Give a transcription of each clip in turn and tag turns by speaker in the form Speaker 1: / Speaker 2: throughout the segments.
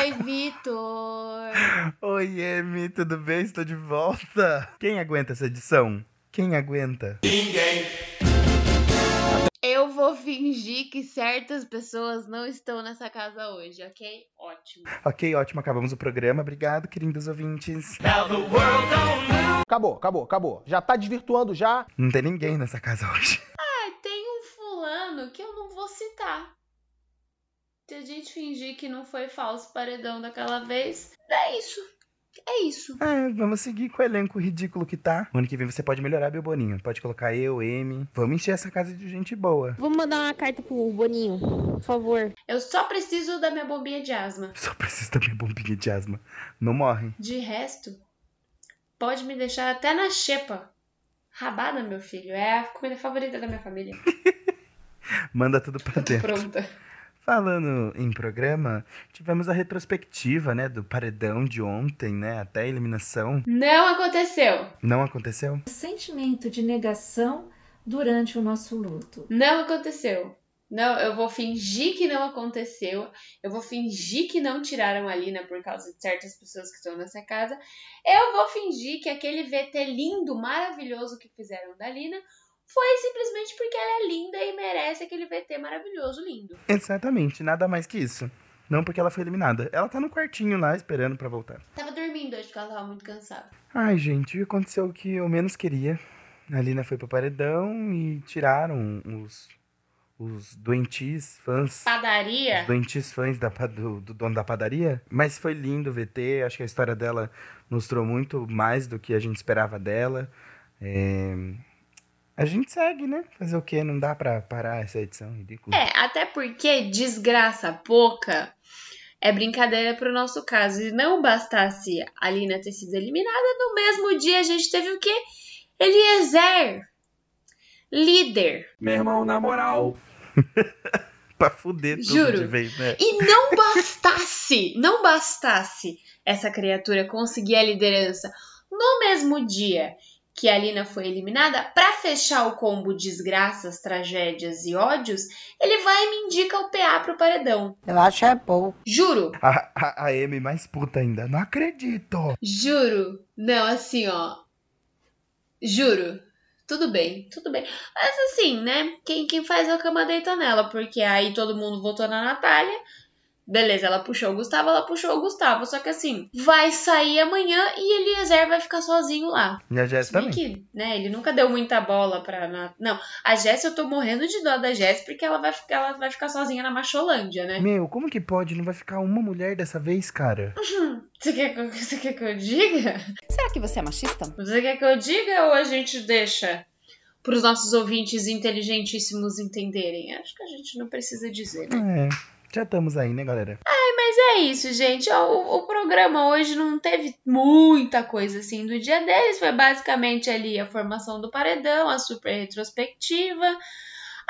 Speaker 1: Oi, Vitor!
Speaker 2: Oi, Emi, tudo bem? Estou de volta. Quem aguenta essa edição? Quem aguenta?
Speaker 1: Eu vou fingir que certas pessoas não estão nessa casa hoje, ok? Ótimo.
Speaker 2: Ok, ótimo, acabamos o programa. Obrigado, queridos ouvintes.
Speaker 3: Acabou, acabou, acabou. Já tá desvirtuando já.
Speaker 2: Não tem ninguém nessa casa hoje.
Speaker 1: Ah, tem um fulano que eu não vou citar. Se a gente fingir que não foi falso paredão daquela vez, é isso. É isso.
Speaker 2: É, vamos seguir com o elenco ridículo que tá. O ano que vem você pode melhorar, meu Boninho. Pode colocar eu, Emi. Vamos encher essa casa de gente boa.
Speaker 4: Vamos mandar uma carta pro Boninho, por favor.
Speaker 1: Eu só preciso da minha bombinha de asma.
Speaker 2: Só preciso da minha bombinha de asma. Não morre.
Speaker 1: De resto, pode me deixar até na xepa. Rabada, meu filho, é a comida favorita da minha família.
Speaker 2: Manda tudo pra
Speaker 1: Tô
Speaker 2: dentro.
Speaker 1: pronta.
Speaker 2: Falando em programa, tivemos a retrospectiva, né, do paredão de ontem, né, até a eliminação.
Speaker 1: Não aconteceu.
Speaker 2: Não aconteceu?
Speaker 5: sentimento de negação durante o nosso luto.
Speaker 1: Não aconteceu. Não, eu vou fingir que não aconteceu. Eu vou fingir que não tiraram a Lina por causa de certas pessoas que estão nessa casa. Eu vou fingir que aquele VT lindo, maravilhoso que fizeram da Lina foi simplesmente porque ela é linda e merece aquele VT maravilhoso, lindo.
Speaker 2: Exatamente, nada mais que isso. Não porque ela foi eliminada. Ela tá no quartinho lá esperando pra voltar.
Speaker 1: Tava dormindo hoje porque ela tava muito cansada.
Speaker 2: Ai, gente, aconteceu o que eu menos queria. A Lina foi pro paredão e tiraram os, os doentis fãs.
Speaker 1: Padaria?
Speaker 2: Os doentis fãs da, do, do dono da padaria. Mas foi lindo o VT. Acho que a história dela mostrou muito mais do que a gente esperava dela. É, A gente segue, né? Fazer o quê? Não dá pra parar essa edição ridícula.
Speaker 1: É, até porque desgraça pouca é brincadeira pro nosso caso. E não bastasse a Lina ter sido eliminada, no mesmo dia a gente teve o quê? Eliezer, líder.
Speaker 6: Meu irmão, na moral.
Speaker 2: pra fuder tudo
Speaker 1: Juro.
Speaker 2: de vez, né?
Speaker 1: E não bastasse, não bastasse essa criatura conseguir a liderança no mesmo dia que a Lina foi eliminada, pra fechar o combo desgraças, tragédias e ódios, ele vai e me indica o PA pro paredão.
Speaker 7: Eu acho é pouco.
Speaker 1: Juro,
Speaker 2: A, a, a Amy mais puta ainda. Não acredito!
Speaker 1: Juro. Não, assim, ó. Juro. Tudo bem, tudo bem. Mas assim, né? Quem, quem faz a cama deita nela, porque aí todo mundo votou na Natália. Beleza, ela puxou o Gustavo, ela puxou o Gustavo. Só que assim, vai sair amanhã e Eliezer vai ficar sozinho lá.
Speaker 2: E a
Speaker 1: bem
Speaker 2: também.
Speaker 1: que, né, ele nunca deu muita bola pra. Na... Não, a Jess, eu tô morrendo de dó da Jess porque ela vai, ficar- ela vai ficar sozinha na Macholândia, né?
Speaker 2: Meu, como que pode? Não vai ficar uma mulher dessa vez, cara?
Speaker 1: Você quer, que eu- você quer que eu diga?
Speaker 8: será que você é machista?
Speaker 1: Você quer que eu diga ou a gente deixa para os nossos ouvintes inteligentíssimos entenderem? Acho que a gente não precisa dizer, né?
Speaker 2: É, já estamos aí, né, galera?
Speaker 1: Mas é isso, gente. O, o programa hoje não teve muita coisa assim do dia deles. Foi basicamente ali a formação do paredão, a super retrospectiva.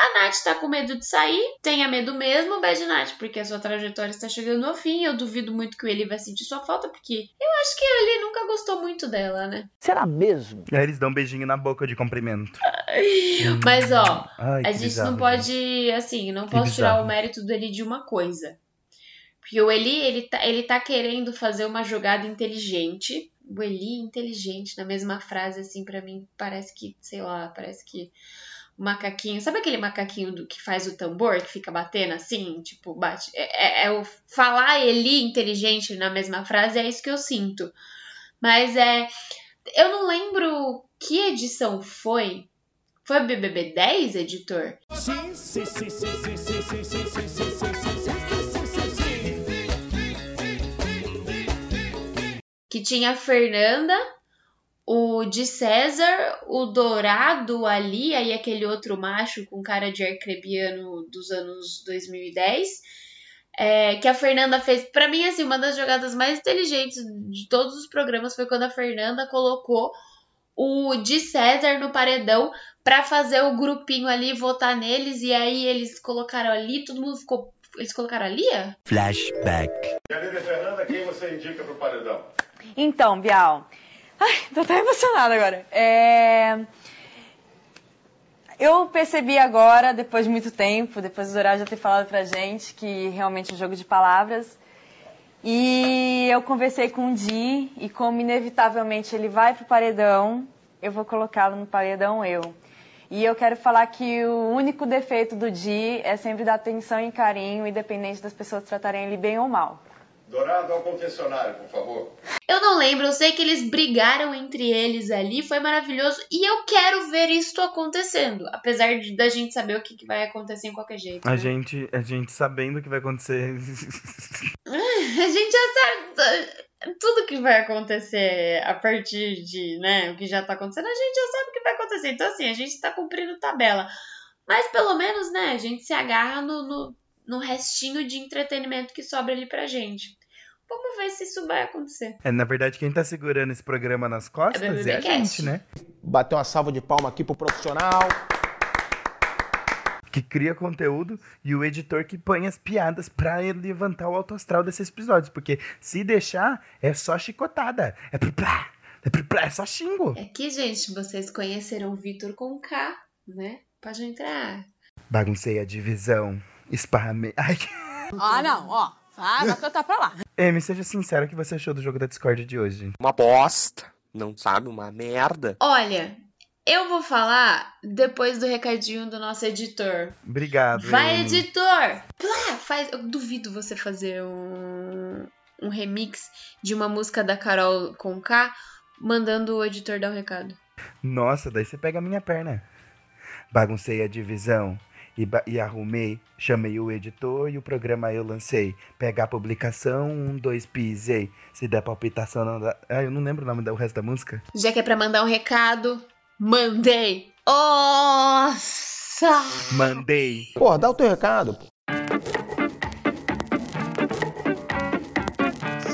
Speaker 1: A Nath tá com medo de sair, tenha medo mesmo, Bad Nath, porque a sua trajetória está chegando ao fim. Eu duvido muito que o Eli vai sentir sua falta, porque eu acho que ele nunca gostou muito dela, né?
Speaker 3: Será mesmo?
Speaker 2: Aí eles dão um beijinho na boca de cumprimento.
Speaker 1: Mas ó,
Speaker 2: Ai,
Speaker 1: a gente
Speaker 2: bizarro,
Speaker 1: não pode, assim, não
Speaker 2: Que
Speaker 1: posso tirar
Speaker 2: bizarro.
Speaker 1: o mérito do Eli de uma coisa. Porque o Eli, ele tá, ele tá querendo fazer uma jogada inteligente. O Eli inteligente, na mesma frase, assim, pra mim, parece que, sei lá, parece que macaquinho. Sabe aquele macaquinho do, que faz o tambor, que fica batendo assim? Tipo, bate. É, é- é o falar Eli inteligente na mesma frase, é isso que eu sinto. Mas é. Eu não lembro que edição foi. Foi BBB 10, editor?
Speaker 6: Sim, sim, sim, sim, sim, sim, sim, sim, sim, sim.
Speaker 1: Que tinha a Fernanda, o de César, o Dourado ali, aí aquele outro macho com cara de arcrebiano dos anos 2010, é, que a Fernanda fez. Pra mim, assim, uma das jogadas mais inteligentes de todos os programas foi quando a Fernanda colocou o de César no paredão pra fazer o grupinho ali votar neles, e aí eles colocaram ali, todo mundo ficou. Eles colocaram ali? é?
Speaker 2: Flashback.
Speaker 9: E a Fernanda, quem você indica pro paredão?
Speaker 8: Então, Bial. Ai, tô até emocionada agora. É... Eu percebi agora, depois de muito tempo, depois do Zoral já ter falado pra gente que realmente é um jogo de palavras. E eu conversei com o Di e como inevitavelmente ele vai pro paredão, eu vou colocá-lo no paredão eu. E eu quero falar que o único defeito do Di é sempre dar atenção e carinho, independente das pessoas tratarem ele bem ou mal.
Speaker 9: Dourado ao confessionário, por favor.
Speaker 1: Eu não lembro, eu sei que eles brigaram entre eles ali, foi maravilhoso e eu quero ver isso acontecendo, apesar de, da gente saber o que, que vai acontecer em qualquer jeito.
Speaker 2: A
Speaker 1: né?
Speaker 2: gente, a gente sabendo o que vai acontecer.
Speaker 1: A gente já sabe tudo que vai acontecer a partir de, né, o que já tá acontecendo, a gente já sabe o que vai acontecer. Então, assim, a gente tá cumprindo tabela. Mas pelo menos, né, a gente se agarra no, no, no restinho de entretenimento que sobra ali pra gente. Vamos ver se isso vai acontecer.
Speaker 2: É, na verdade, quem tá segurando esse programa nas costas
Speaker 1: É
Speaker 2: é, a gente, né?
Speaker 3: Bater uma salva de palma aqui pro profissional.
Speaker 2: Que cria conteúdo e o editor que põe as piadas pra ele levantar o alto astral desses episódios. Porque se deixar, é só chicotada. É plá, é plá, é só xingo.
Speaker 1: É que, gente, vocês conheceram o Vitor com K, né? Pode entrar.
Speaker 2: Baguncei a divisão. Esparramei. Ai,
Speaker 8: Ah, não, ó. Vai, vai cantar pra lá.
Speaker 2: Amy, seja sincero o que você achou do jogo da Discord de hoje.
Speaker 10: Uma bosta. Não sabe? Uma merda.
Speaker 1: Olha, eu vou falar depois do recadinho do nosso editor.
Speaker 2: Obrigado.
Speaker 1: Vai,
Speaker 2: Amy.
Speaker 1: editor! Plá, faz. Eu duvido você fazer um, um remix de uma música da Carol com K, mandando o editor dar um recado.
Speaker 2: Nossa, daí você pega a minha perna. Baguncei a divisão e, e arrumei, chamei o editor e o programa eu lancei. Pega a publicação, um, dois, pisei. Se der palpitação, não dá. Ah, eu não lembro o nome do resto da música.
Speaker 1: Já que é pra mandar um recado, mandei! Nossa!
Speaker 2: Mandei.
Speaker 3: Porra, dá o teu recado. pô.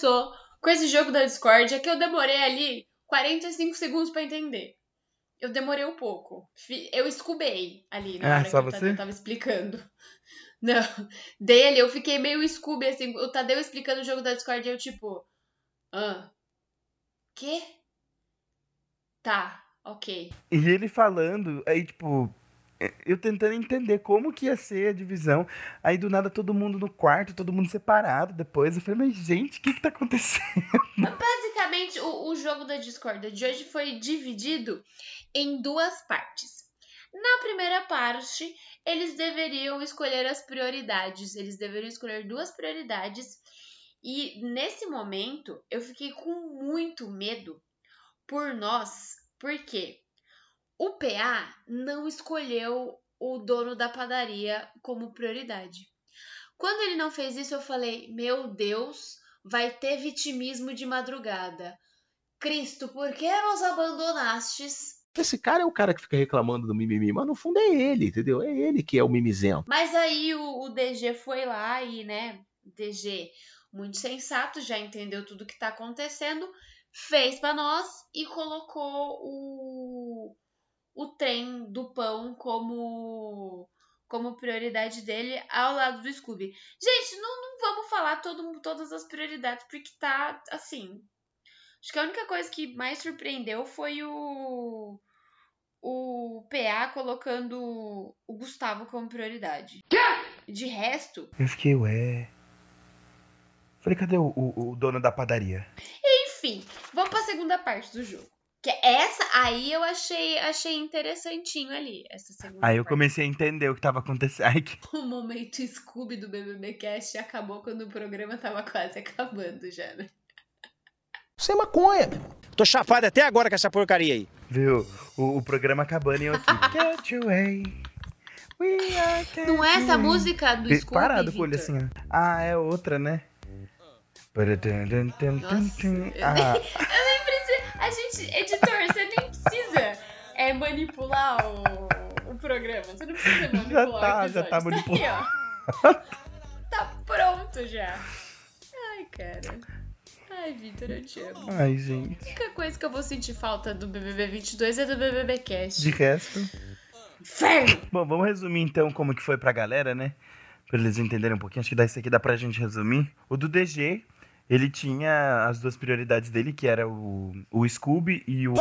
Speaker 1: Começou com esse jogo da Discord, que eu demorei ali 45 segundos pra entender. Eu demorei um pouco. Eu escubei ali na
Speaker 2: Ah,
Speaker 1: hora
Speaker 2: só
Speaker 1: que
Speaker 2: você?
Speaker 1: Tadeu tava explicando. Não, dele eu fiquei meio scooby, assim, o Tadeu explicando o jogo da Discord, eu tipo... Ah, quê? Tá, ok.
Speaker 2: E ele falando, aí tipo, eu tentando entender como que ia ser a divisão. Aí do nada todo mundo no quarto, todo mundo separado depois. Eu falei, mas gente, o que que tá acontecendo?
Speaker 1: Basicamente, o, o jogo da Discord de hoje foi dividido em duas partes. Na primeira parte, eles deveriam escolher as prioridades. Eles deveriam escolher duas prioridades. E nesse momento, eu fiquei com muito medo por nós, porque o PA não escolheu o dono da padaria como prioridade. Quando ele não fez isso, eu falei: Meu Deus, vai ter vitimismo de madrugada. Cristo, por que nos abandonastes?
Speaker 6: Esse cara é o cara que fica reclamando do mimimi, mas no fundo é ele, entendeu? É ele que é o mimizento.
Speaker 1: Mas aí o, o DG foi lá e, né, DG muito sensato, já entendeu tudo que tá acontecendo, fez pra nós e colocou o, o trem do pão como como prioridade dele ao lado do Scooby. Gente, não, não vamos falar todo, todas as prioridades, porque tá assim. Acho que a única coisa que mais surpreendeu foi o. O PA colocando o Gustavo como prioridade. De resto,
Speaker 2: Eu fiquei, ué. Falei, cadê o, o, o dono da padaria?
Speaker 1: Enfim, vamos pra segunda parte do jogo. Que é essa aí eu achei, achei interessantinho ali, essa segunda
Speaker 2: Aí eu
Speaker 1: parte.
Speaker 2: comecei a entender o que tava acontecendo. Ai, que...
Speaker 1: O momento Scooby do BBB Cast acabou quando o programa tava quase acabando já, né?
Speaker 3: Sem maconha, meu irmão.
Speaker 6: Tô chapado até agora com essa porcaria aí.
Speaker 2: Viu? O, o programa acabando e eu aqui. Get away. We are
Speaker 1: Não é essa
Speaker 2: away.
Speaker 1: música do Scooby,
Speaker 2: Parado com o olho
Speaker 1: Victor?
Speaker 2: assim, ó. Ah, é outra, né?
Speaker 1: Nossa, eu,
Speaker 2: Ah,
Speaker 1: A gente, editor, você nem precisa é, manipular o, o programa. Você não precisa manipular o
Speaker 2: tá,
Speaker 1: episódio.
Speaker 2: já tá manipulado.
Speaker 1: aqui, ó. Tá pronto já. Ai, cara. Ai, Vitor, eu te amo.
Speaker 2: Ai, gente.
Speaker 1: A única coisa que eu vou sentir falta do BBB 22 é do BBB Cast.
Speaker 2: De resto.
Speaker 1: Inferno!
Speaker 2: Bom, vamos resumir então como que foi pra galera, né? Pra eles entenderem um pouquinho. Acho que desse aqui dá pra gente resumir. O do DG, ele tinha as duas prioridades dele, que era o, o Scooby e o.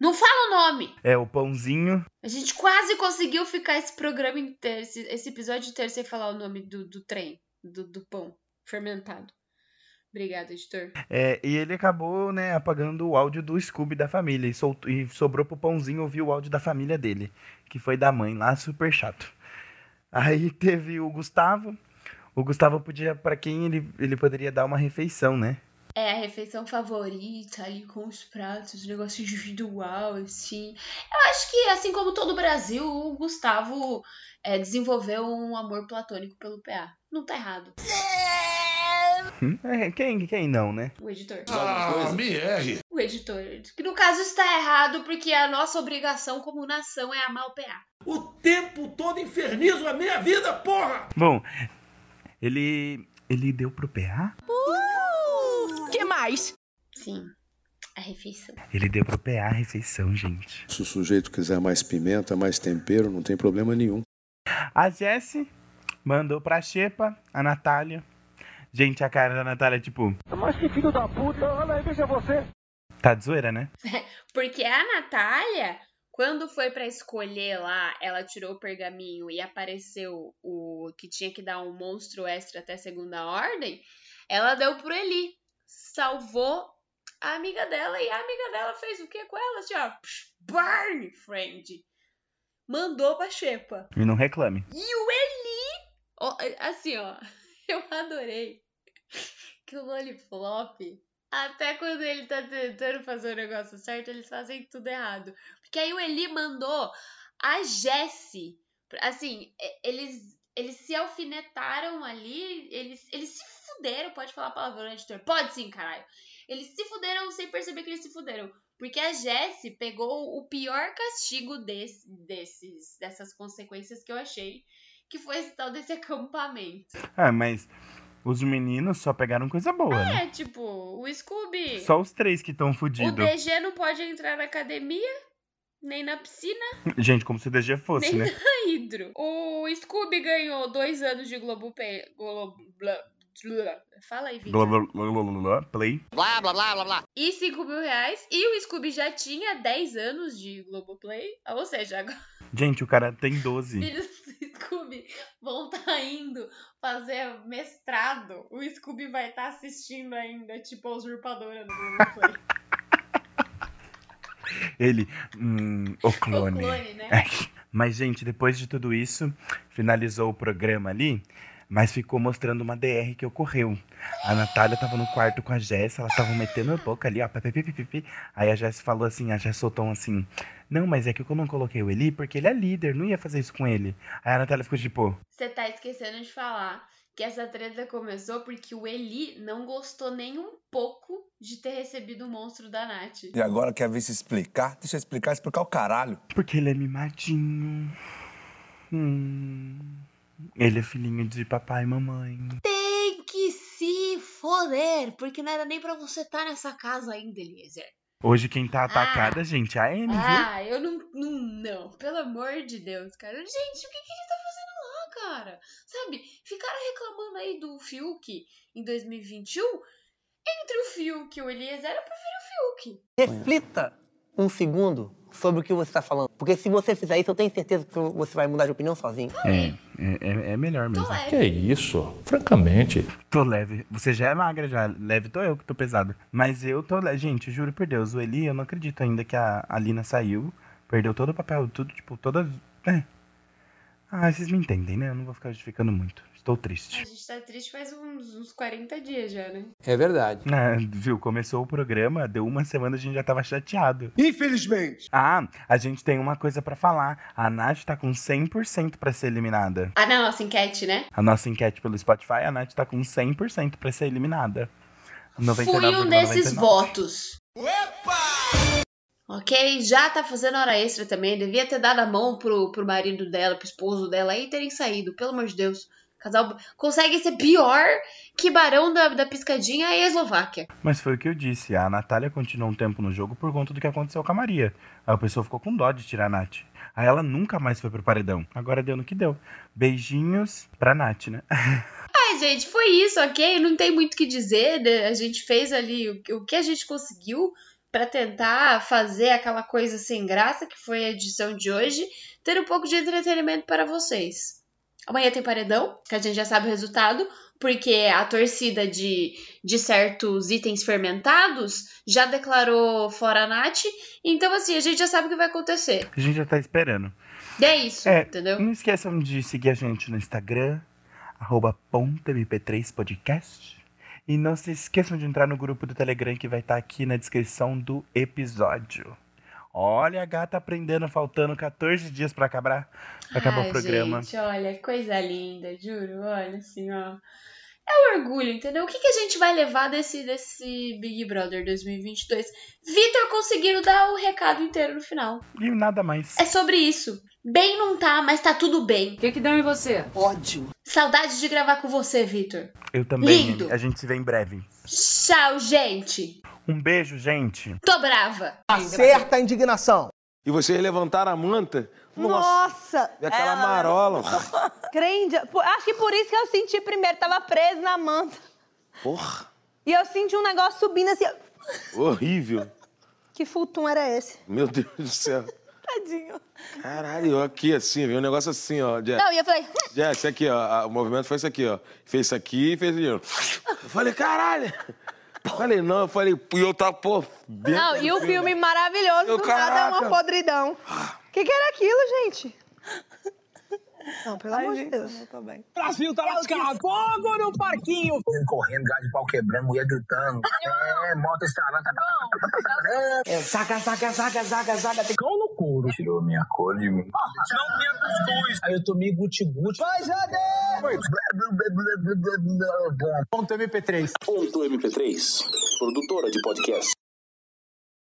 Speaker 1: Não fala o nome!
Speaker 2: É, o pãozinho.
Speaker 1: A gente quase conseguiu ficar esse programa inteiro, esse, esse episódio inteiro sem falar o nome do, do trem, do, do pão fermentado. Obrigada, editor.
Speaker 2: É, e ele acabou, né, apagando o áudio do Scooby da família. E, soltou, e sobrou pro pãozinho ouvir o áudio da família dele, que foi da mãe lá, super chato. Aí teve o Gustavo. O Gustavo podia, pra quem ele, ele poderia dar uma refeição, né?
Speaker 1: É a refeição favorita ali com os pratos, negócio individual, assim. Eu acho que, assim como todo o Brasil, o Gustavo é, desenvolveu um amor platônico pelo PA. Não tá errado.
Speaker 2: É, quem, quem não, né?
Speaker 1: O editor.
Speaker 9: Ah, me erre.
Speaker 1: O editor. Que no caso está errado, porque a nossa obrigação como nação é amar o PA.
Speaker 9: O tempo todo infernizo a minha vida, porra!
Speaker 2: Bom, ele. Ele deu pro PA?
Speaker 7: que mais?
Speaker 1: Sim, a refeição.
Speaker 2: Ele deu pro PA a refeição, gente.
Speaker 11: Se o sujeito quiser mais pimenta, mais tempero, não tem problema nenhum.
Speaker 2: A Jessie mandou pra Xepa, a Natália. Gente, a cara da Natália, tipo,
Speaker 6: Mas que filho da puta, olha aí, veja você.
Speaker 2: tá de zoeira, né?
Speaker 1: Porque a Natália, quando foi pra escolher lá, ela tirou o pergaminho e apareceu o que tinha que dar um monstro extra até segunda ordem, ela deu pro Eli. Salvou a amiga dela e a amiga dela fez o que com ela? Assim, ó, burn, friend. Mandou pra Xepa.
Speaker 2: E não reclame.
Speaker 1: E o Eli, ó, assim, ó, eu adorei que o Lollipop, até quando ele tá tentando fazer o negócio certo, eles fazem tudo errado. Porque aí o Eli mandou a Jessie, assim, eles, eles se alfinetaram ali, eles, eles se fuderam, pode falar palavrão, né, editor? Pode sim, caralho. Eles se fuderam sem perceber que eles se fuderam. Porque a Jessie pegou o pior castigo desse, desses, dessas consequências que eu achei, que foi esse tal desse acampamento.
Speaker 2: Ah, mas os meninos só pegaram coisa boa, né?
Speaker 1: É, tipo, o Scooby.
Speaker 2: Só os três que estão
Speaker 1: O
Speaker 2: fudidos.
Speaker 1: DG não pode entrar na academia, nem na piscina,
Speaker 2: Gente, como se o DG fosse,
Speaker 1: nem
Speaker 2: né?
Speaker 1: na hidro. O Scooby ganhou dois anos de. Globo, blá, blá. Fala aí, Victor.
Speaker 2: Blá, blá, blá, blá, blá, Play.
Speaker 7: Blá, blá, blá, blá, blá.
Speaker 1: E 5 mil reais. E o Scooby já tinha 10 anos de Globoplay. Ou seja, agora
Speaker 2: Gente, o cara tem 12.
Speaker 1: os filhos do Scooby vão estar indo fazer mestrado. O Scooby vai estar assistindo ainda, tipo, a usurpadora no Globoplay.
Speaker 2: Ele. Hum, o clone.
Speaker 1: O clone, né?
Speaker 2: É. Mas, gente, depois de tudo isso, finalizou o programa ali, mas ficou mostrando uma DR que ocorreu. A Natália tava no quarto com a Jess, elas estavam metendo a boca ali, ó. pi, pi, pi, pi, pi. Aí a Jess falou assim, a Jess soltou um assim. Não, mas é que eu não coloquei o Eli porque ele é líder, não ia fazer isso com ele. Aí a Natália ficou tipo,
Speaker 1: Você tá esquecendo de falar que essa treta começou porque o Eli não gostou nem um pouco de ter recebido o monstro da Nath.
Speaker 12: E agora quer ver se explicar? Deixa eu explicar, explicar o caralho.
Speaker 2: porque ele é mimadinho. Hum. Ele é filhinho de papai e mamãe.
Speaker 1: Tem que se foder, porque não era nem pra você estar nessa casa ainda, Eliezer.
Speaker 2: Hoje quem tá atacada, gente, é a viu?
Speaker 1: Ah, eu não, não. Não, pelo amor de Deus, cara. Gente, o que, que ele tá cara? Sabe? Ficaram reclamando aí do Fiuk em 2021. Entre o Fiuk e o Eliezer, eu prefiro o Fiuk.
Speaker 13: Reflita um segundo sobre o que você está falando. Porque se você fizer isso, eu tenho certeza que você vai mudar de opinião sozinho.
Speaker 2: É, é, é melhor mesmo.
Speaker 6: Que isso? Francamente.
Speaker 2: Tô leve. Você já é magra, já. Leve tô eu que tô pesado. Mas eu tô leve. Gente, juro por Deus, o Eli, eu não acredito ainda que a Alina saiu. Perdeu todo o papel, tudo, tipo, todas. É. Ah, vocês me entendem, né? Eu não vou ficar justificando muito. Estou
Speaker 1: A
Speaker 2: triste.
Speaker 1: gente tá triste faz uns, uns 40 dias já, né?
Speaker 2: É verdade. viu, começou o programa, deu uma semana a gente já tava chateado. Infelizmente. Ah, a gente tem uma coisa pra falar. A Nath tá com 100% pra ser eliminada.
Speaker 1: Ah, na nossa enquete, né?
Speaker 2: A nossa enquete pelo Spotify, a Nath tá com 100% pra ser eliminada.
Speaker 1: Fui um desses
Speaker 2: 99,99.
Speaker 1: votos. Ok, já tá fazendo hora extra também. Devia ter dado a mão pro, pro marido dela, pro esposo dela e terem saído, pelo amor de Deus. Casal consegue ser pior que Barão da, da Piscadinha e a Eslováquia.
Speaker 2: Mas foi o que eu disse, a Natália continuou um tempo no jogo por conta do que aconteceu com a Maria. Aí a pessoa ficou com dó de tirar a Nath. Aí ela nunca mais foi pro paredão. Agora deu no que deu. Beijinhos pra Nath, né?
Speaker 1: Ai, gente, foi isso, ok? Não tem muito o que dizer. né? A gente fez ali o, que- o que a gente conseguiu pra tentar fazer aquela coisa sem graça que foi a edição de hoje, ter um pouco de entretenimento para vocês. Amanhã tem paredão, que a gente já sabe o resultado, porque a torcida de, de certos itens fermentados já declarou fora a Nath. Então, assim, a gente já sabe o que vai acontecer.
Speaker 2: A gente já tá esperando.
Speaker 1: E é isso,
Speaker 2: É,
Speaker 1: entendeu?
Speaker 2: Não esqueçam de seguir a gente no Instagram, arroba ponto .mp3 podcast. E não se esqueçam de entrar no grupo do Telegram que vai estar aqui na descrição do episódio. Olha a gata aprendendo, faltando 14 dias pra acabar, pra acabar
Speaker 1: Ai,
Speaker 2: o programa.
Speaker 1: Gente, olha, coisa linda, juro. Olha assim, ó. É o orgulho, entendeu? O que, que a gente vai levar desse, desse Big Brother 2022? Vitor conseguiram dar o recado inteiro no final.
Speaker 2: E nada mais.
Speaker 1: É sobre isso. Bem não tá, mas tá tudo bem. O que, que deu em você? Ódio. Saudade de gravar com você, Vitor.
Speaker 2: Eu também.
Speaker 1: Lindo.
Speaker 2: A gente se vê em breve.
Speaker 1: Tchau, gente.
Speaker 2: Um beijo, gente.
Speaker 1: Tô brava.
Speaker 3: Acerta a indignação.
Speaker 12: E vocês levantaram a manta?
Speaker 14: Nossa!
Speaker 12: E aquela
Speaker 14: Ela-
Speaker 12: marola.
Speaker 14: Crende, acho que por isso que eu senti primeiro, tava preso na manta.
Speaker 12: Porra,
Speaker 14: E eu senti um negócio subindo assim.
Speaker 12: horrível.
Speaker 14: Que futum era esse?
Speaker 12: Meu Deus do céu.
Speaker 14: Tadinho.
Speaker 12: Caralho, aqui assim, viu? Um negócio assim, ó. Jess.
Speaker 14: Não, e eu falei.
Speaker 12: Jess, aqui, ó. O movimento foi isso aqui, ó. Fez isso aqui e fez isso. Eu falei, caralho. Falei, não, eu falei, e eu tava, pô.
Speaker 14: Não, e o
Speaker 12: assim,
Speaker 14: filme maravilhoso
Speaker 12: Eu,
Speaker 14: do nada é uma podridão. O que, que era aquilo, gente? Não, pelo amor de Deus. Eu tô bem.
Speaker 9: Brasil tá lascado. Fogo no parquinho.
Speaker 15: Correndo, gás de pau quebrando, mulher gritando. É, moto estralando. É, saca, saca, saca, saca, saca. Tem cão no couro. Tirou minha cor de mim. Não tinha cuscuz. Aí eu tomei guti-guti. Vai, Jade!
Speaker 12: Ponto MP3.
Speaker 10: Ponto MP3, produtora de podcast.